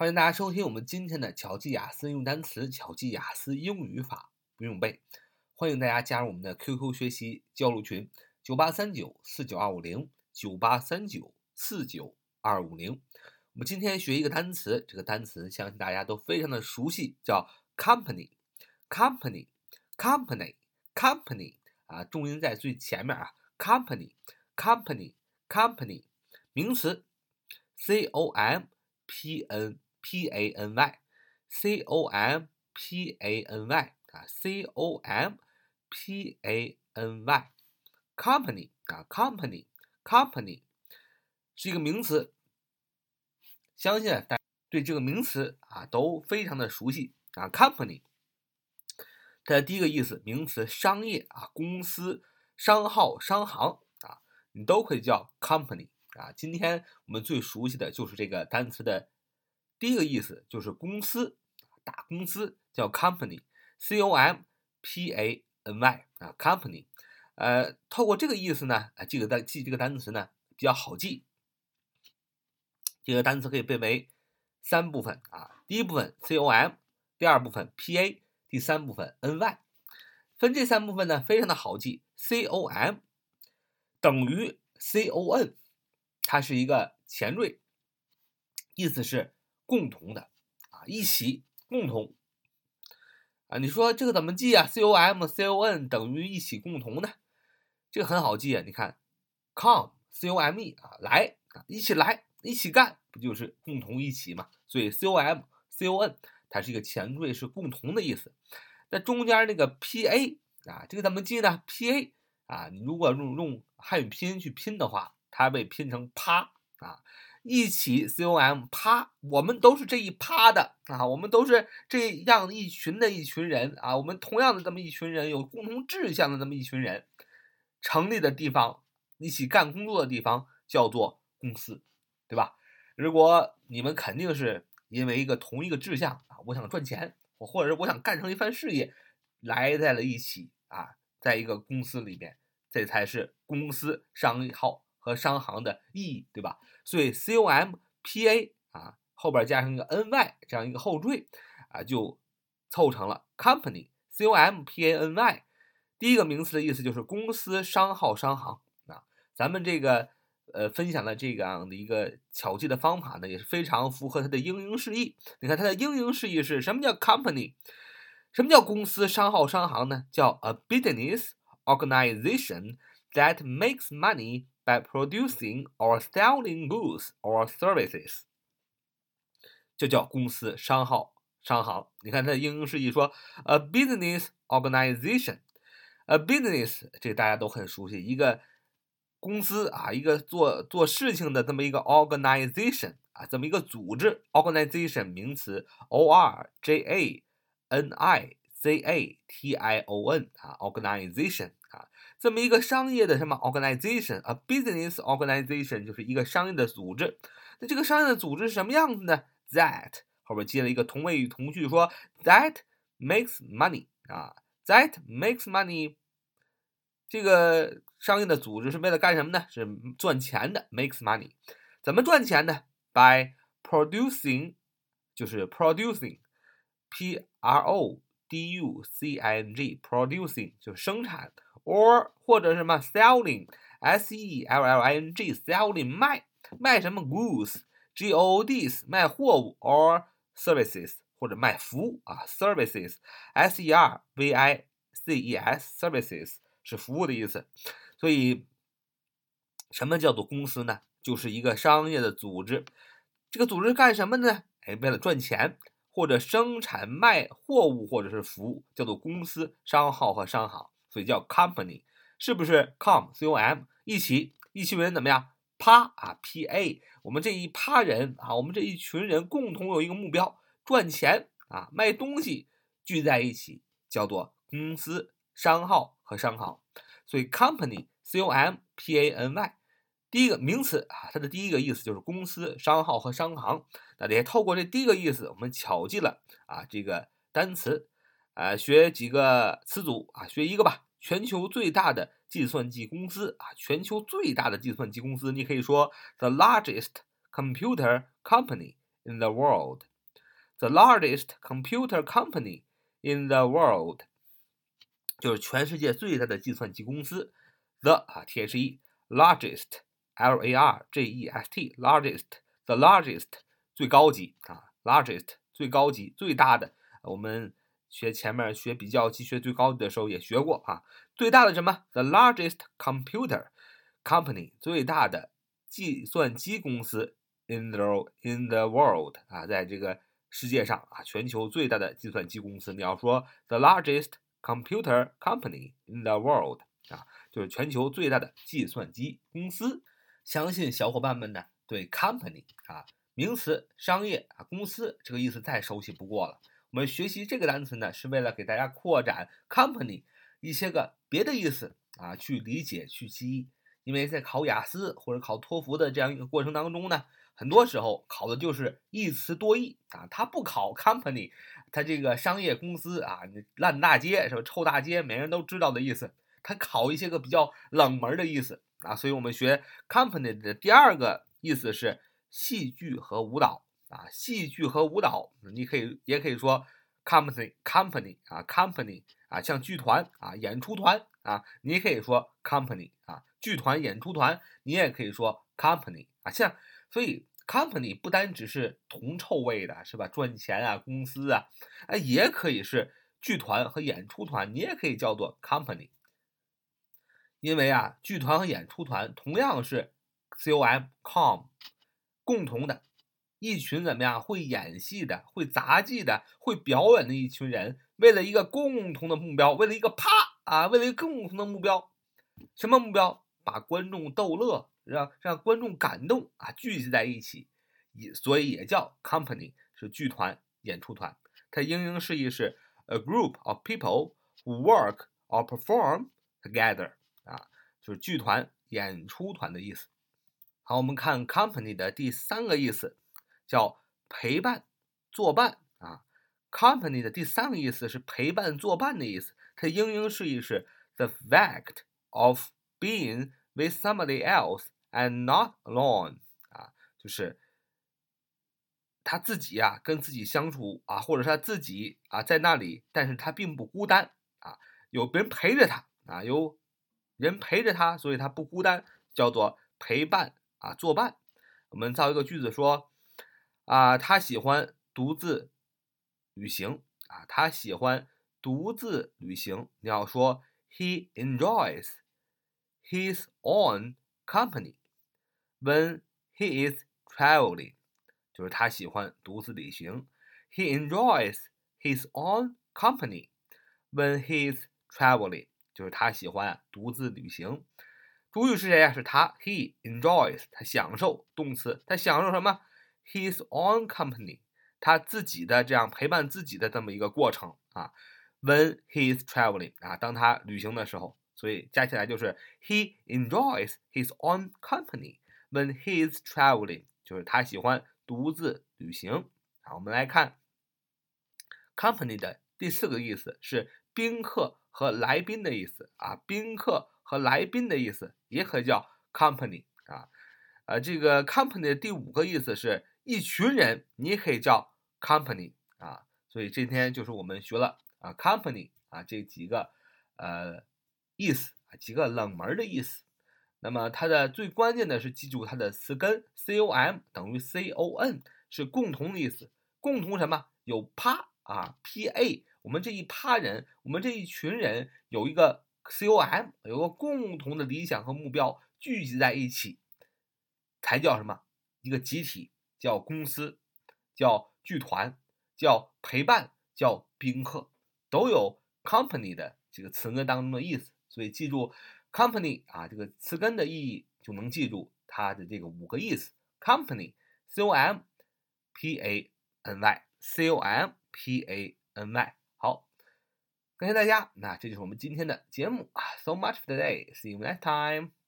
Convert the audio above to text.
欢迎大家收听我们今天的巧记雅思用单词、巧记雅思英语法不用背。欢迎大家加入我们的 QQ 学习交流群：九八三九四九二五零九八三九四九二五零。我们今天学一个单词，这个单词相信大家都非常的熟悉，叫 company，company，company，company 啊，重音在最前面啊，company，company，company，名词，c o m p n。P A N Y，C O M P A N Y 啊，C O M P A N Y，company 啊，company，company 是一个名词，相信大家对这个名词啊都非常的熟悉啊，company 它的第一个意思，名词商业啊，公司、商号、商行啊，你都可以叫 company 啊。今天我们最熟悉的就是这个单词的。第一个意思就是公司，大公司叫 company，c o m p a n y 啊，company，呃，透过这个意思呢，啊，记个单记这个单词呢比较好记。这个单词可以分为三部分啊，第一部分 c o m，第二部分 p a，第三部分 n y。分这三部分呢非常的好记，c o m 等于 c o n，它是一个前缀，意思是。共同的啊，一起共同啊，你说这个怎么记啊？C O M C O N 等于一起共同呢？这个很好记啊，你看，come C O M E 啊，来啊，一起来，一起干，不就是共同一起嘛？所以 C O M C O N 它是一个前缀，是共同的意思。那中间那个 P A 啊，这个怎么记呢？P A 啊，你如果用用汉语拼音去拼的话，它被拼成趴啊。一起 com 趴，我们都是这一趴的啊，我们都是这样一群的一群人啊，我们同样的这么一群人，有共同志向的这么一群人，成立的地方，一起干工作的地方叫做公司，对吧？如果你们肯定是因为一个同一个志向啊，我想赚钱，我或者是我想干成一番事业，来在了一起啊，在一个公司里面，这才是公司商号。和商行的意义，对吧？所以 C O M P A 啊，后边加上一个 N Y 这样一个后缀啊，就凑成了 company C O M P A N Y。第一个名词的意思就是公司、商号、商行啊。咱们这个呃分享的这样的一个巧记的方法呢，也是非常符合它的英英释义。你看它的英英释义是什么叫 company？什么叫公司、商号、商行呢？叫 a business organization that makes money。by producing or selling goods or services，这叫公司、商号、商行。你看它的英英释义说，a business organization，a business 这大家都很熟悉，一个公司啊，一个做做事情的这么一个 organization 啊，这么一个组织。organization 名词，o r j a n i z a t i o n 啊，organization。 这么一个商业的什么 organization，a business organization 就是一个商业的组织。那这个商业的组织是什么样子呢？That 后边接了一个同位语同句，说 that makes money 啊，that makes money。这个商业的组织是为了干什么呢？是赚钱的，makes money。怎么赚钱呢？By producing，就是 producing，p r o d u c i n g，producing 就是生产。 or 或者什么 selling，s e l l i n g selling 卖卖什么 goods，g o o d s 卖货物，or services 或者卖服务啊 services，s e r v i c e s services 是服务的意思。所以什么叫做公司呢？就是一个商业的组织。这个组织干什么呢？哎，为了赚钱或者生产卖货物或者是服务，叫做公司、商号和商行。所以叫 company，是不是 com c o m 一起一群人怎么样？趴啊 p a，我们这一趴人啊，我们这一群人共同有一个目标，赚钱啊，卖东西聚在一起，叫做公司、商号和商行。所以 company c o m p a n y，第一个名词啊，它的第一个意思就是公司、商号和商行。那也透过这第一个意思，我们巧记了啊这个单词。啊，学几个词组啊，学一个吧。全球最大的计算机公司啊，全球最大的计算机公司，你可以说 the largest computer company in the world. The largest computer company in the world 就是全世界最大的计算机公司。The 啊，T H E largest L A R G E S T largest the largest 最高级啊，largest 最高级最大的。我们学前面学比较级学最高的时候也学过啊，最大的什么？The largest computer company 最大的计算机公司 in the in the world 啊，在这个世界上啊，全球最大的计算机公司。你要说 the largest computer company in the world 啊，就是全球最大的计算机公司。相信小伙伴们呢对 company 啊名词商业啊公司这个意思再熟悉不过了。我们学习这个单词呢，是为了给大家扩展 company 一些个别的意思啊，去理解去记忆。因为在考雅思或者考托福的这样一个过程当中呢，很多时候考的就是一词多义啊，他不考 company，他这个商业公司啊，烂大街是吧？臭大街，每人都知道的意思。他考一些个比较冷门的意思啊，所以我们学 company 的第二个意思是戏剧和舞蹈啊，戏剧和舞蹈，你可以也可以说 company company 啊 company 啊，像剧团啊演出团啊，你也可以说 company 啊剧团演出团，你也可以说 company 啊，像所以 company 不单只是铜臭味的是吧？赚钱啊公司啊，哎也可以是剧团和演出团，你也可以叫做 company。因为啊，剧团和演出团同样是 C O M com 共同的，一群怎么样会演戏的、会杂技的、会表演的一群人，为了一个共同的目标，为了一个啪啊，为了一个共同的目标，什么目标？把观众逗乐，让让观众感动啊，聚集在一起，也所以也叫 company，是剧团、演出团。它英英释义是 a group of people who work or perform together。啊，就是剧团、演出团的意思。好，我们看 company 的第三个意思，叫陪伴、作伴啊。company 的第三个意思是陪伴、作伴的意思。它英英释义是 the fact of being with somebody else and not alone 啊，就是他自己啊跟自己相处啊，或者是他自己啊在那里，但是他并不孤单啊，有别人陪着他啊，有。人陪着他，所以他不孤单，叫做陪伴啊，作伴。我们造一个句子说，啊，他喜欢独自旅行啊，他喜欢独自旅行。你要说，He enjoys his own company when he is traveling，就是他喜欢独自旅行。He enjoys his own company when he is traveling。就是他喜欢独自旅行，主语是谁呀？是他，he enjoys，他享受。动词，他享受什么？His own company，他自己的这样陪伴自己的这么一个过程啊。When he is traveling，啊，当他旅行的时候，所以加起来就是 he enjoys his own company when he is traveling，就是他喜欢独自旅行。好，我们来看 company 的第四个意思是宾客。和来宾的意思啊，宾客和来宾的意思也可叫 company 啊，呃，这个 company 的第五个意思是一群人，你也可以叫 company 啊，所以今天就是我们学了啊 company 啊这几个呃意思啊几个冷门的意思，那么它的最关键的是记住它的词根 com 等于 con 是共同的意思，共同什么有趴啊 pa。我们这一趴人，我们这一群人有一个 com，有个共同的理想和目标，聚集在一起，才叫什么？一个集体，叫公司，叫剧团，叫陪伴，叫宾客，都有 company 的这个词根当中的意思。所以记住 company 啊，这个词根的意义，就能记住它的这个五个意思。company，c-o-m-p-a-n-y，c-o-m-p-a-n-y。好，感谢大家，那这就是我们今天的节目啊。So much for today. See you next time.